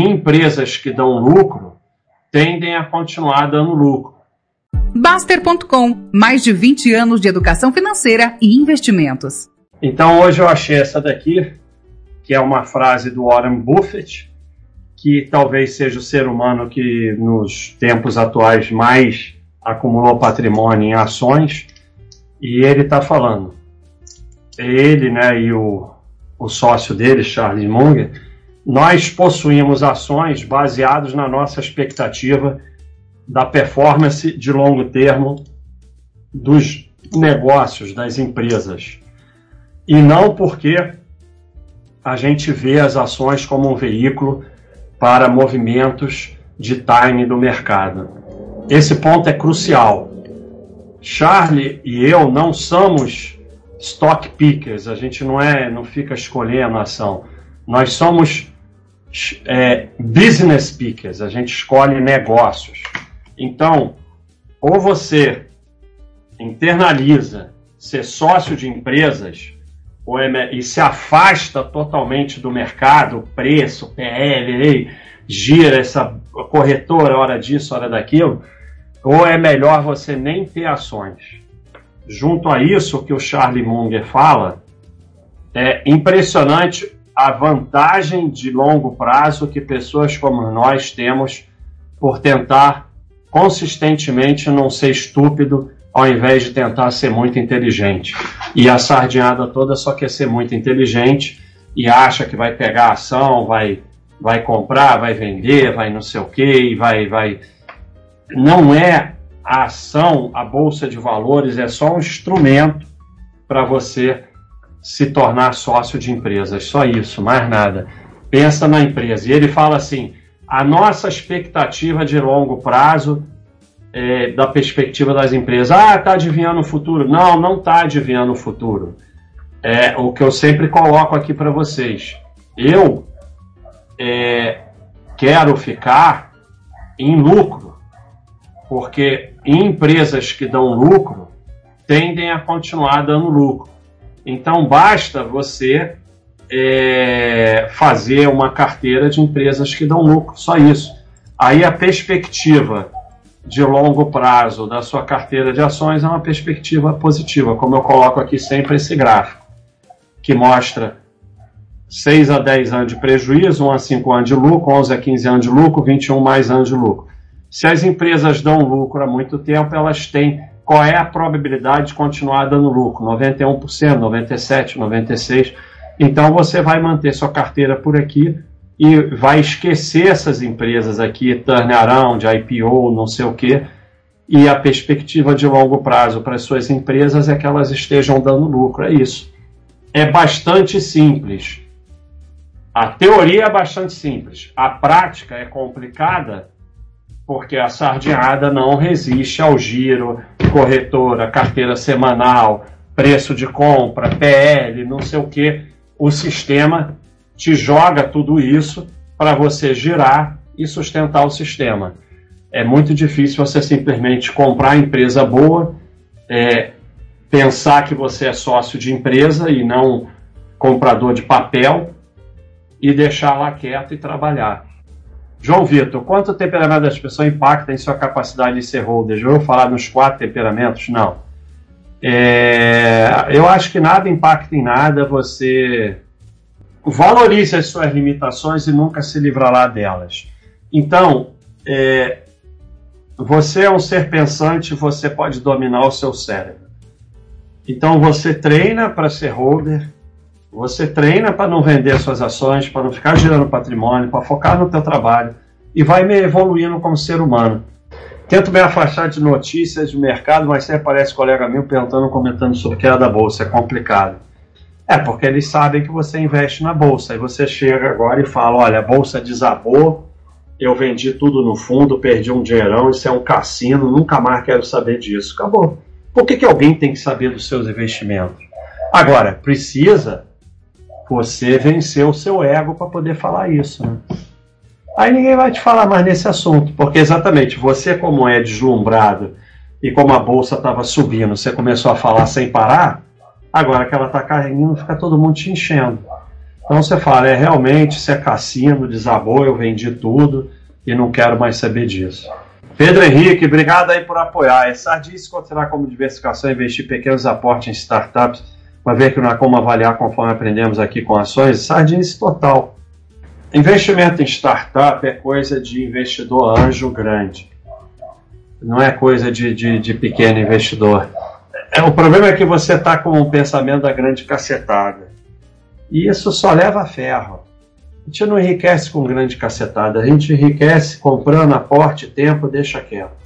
empresas que dão lucro tendem a continuar dando lucro. Baster.com mais de 20 anos de educação financeira e investimentos. Então hoje eu achei essa daqui, que é uma frase do Warren Buffett, que talvez seja o ser humano que nos tempos atuais mais acumulou patrimônio em ações, e ele está falando. Ele né, e o, o sócio dele, Charles Munger, nós possuímos ações baseadas na nossa expectativa da performance de longo termo dos negócios, das empresas. E não porque a gente vê as ações como um veículo para movimentos de time do mercado. Esse ponto é crucial. Charlie e eu não somos stock pickers, a gente não é, não fica escolhendo a ação. Nós somos é, business pickers, a gente escolhe negócios. Então, ou você internaliza ser sócio de empresas ou é, e se afasta totalmente do mercado, preço, PL, gira essa corretora, hora disso, hora daquilo, ou é melhor você nem ter ações. Junto a isso que o Charlie Munger fala, é impressionante a vantagem de longo prazo que pessoas como nós temos por tentar consistentemente não ser estúpido ao invés de tentar ser muito inteligente. E a sardinhada toda só quer ser muito inteligente e acha que vai pegar a ação, vai, vai comprar, vai vender, vai não sei o que, vai, vai. Não é a ação, a bolsa de valores é só um instrumento para você se tornar sócio de empresas, só isso, mais nada. Pensa na empresa. E ele fala assim: a nossa expectativa de longo prazo é, da perspectiva das empresas. Ah, está adivinhando o futuro. Não, não está adivinhando o futuro. É o que eu sempre coloco aqui para vocês. Eu é, quero ficar em lucro, porque empresas que dão lucro tendem a continuar dando lucro. Então basta você é, fazer uma carteira de empresas que dão lucro, só isso. Aí a perspectiva de longo prazo da sua carteira de ações é uma perspectiva positiva, como eu coloco aqui sempre esse gráfico, que mostra 6 a 10 anos de prejuízo, 1 a 5 anos de lucro, 11 a 15 anos de lucro, 21 mais anos de lucro. Se as empresas dão lucro há muito tempo, elas têm qual é a probabilidade de continuar dando lucro? 91%, 97%, 96%. Então você vai manter sua carteira por aqui e vai esquecer essas empresas aqui, turnaround, IPO, não sei o quê, e a perspectiva de longo prazo para as suas empresas é que elas estejam dando lucro. É isso. É bastante simples. A teoria é bastante simples. A prática é complicada porque a sardinhada não resiste ao giro, corretora, carteira semanal, preço de compra, PL, não sei o que. O sistema te joga tudo isso para você girar e sustentar o sistema. É muito difícil você simplesmente comprar empresa boa, é, pensar que você é sócio de empresa e não comprador de papel e deixar lá quieto e trabalhar. João Vitor, quanto o temperamento das pessoas impacta em sua capacidade de ser holder? Já ouviu falar nos quatro temperamentos? Não. É, eu acho que nada impacta em nada. Você valorize as suas limitações e nunca se livrará delas. Então, é, você é um ser pensante, você pode dominar o seu cérebro. Então, você treina para ser holder, você treina para não vender suas ações, para não ficar gerando patrimônio, para focar no teu trabalho e vai me evoluindo como ser humano. Tento me afastar de notícias de mercado, mas sempre aparece colega meu perguntando, comentando sobre queda da bolsa. É complicado. É, porque eles sabem que você investe na bolsa. E você chega agora e fala: olha, a bolsa desabou, eu vendi tudo no fundo, perdi um dinheirão, isso é um cassino, nunca mais quero saber disso. Acabou. Por que, que alguém tem que saber dos seus investimentos? Agora, precisa você vencer o seu ego para poder falar isso. Né? Aí ninguém vai te falar mais nesse assunto, porque exatamente você, como é deslumbrado e como a bolsa estava subindo, você começou a falar sem parar, agora que ela está caindo, fica todo mundo te enchendo. Então você fala, é realmente, isso é cassino, desabou, eu vendi tudo e não quero mais saber disso. Pedro Henrique, obrigado aí por apoiar. É Sardice considerar como diversificação investir pequenos aportes em startups, uma vez que não há como avaliar conforme aprendemos aqui com ações. Sardice total. Investimento em startup é coisa de investidor anjo grande. Não é coisa de, de, de pequeno investidor. É, o problema é que você está com um pensamento da grande cacetada. E isso só leva a ferro. A gente não enriquece com grande cacetada, a gente enriquece comprando aporte, tempo, deixa quieto.